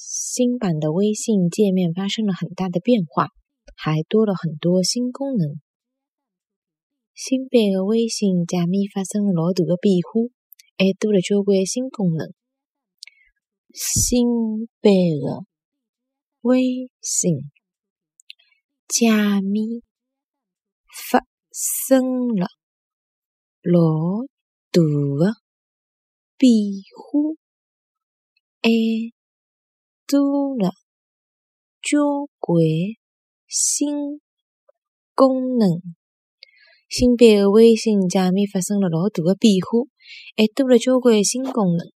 新版的微信界面发生了很大的变化，还多了很多新功能。新版的微信界面发生了老大的变化，还多了交关新功能。新版的微信界面发生了老大的变化，还多了交关新功能。新版的微信界面发生了老大的变化，还多了交关新功能。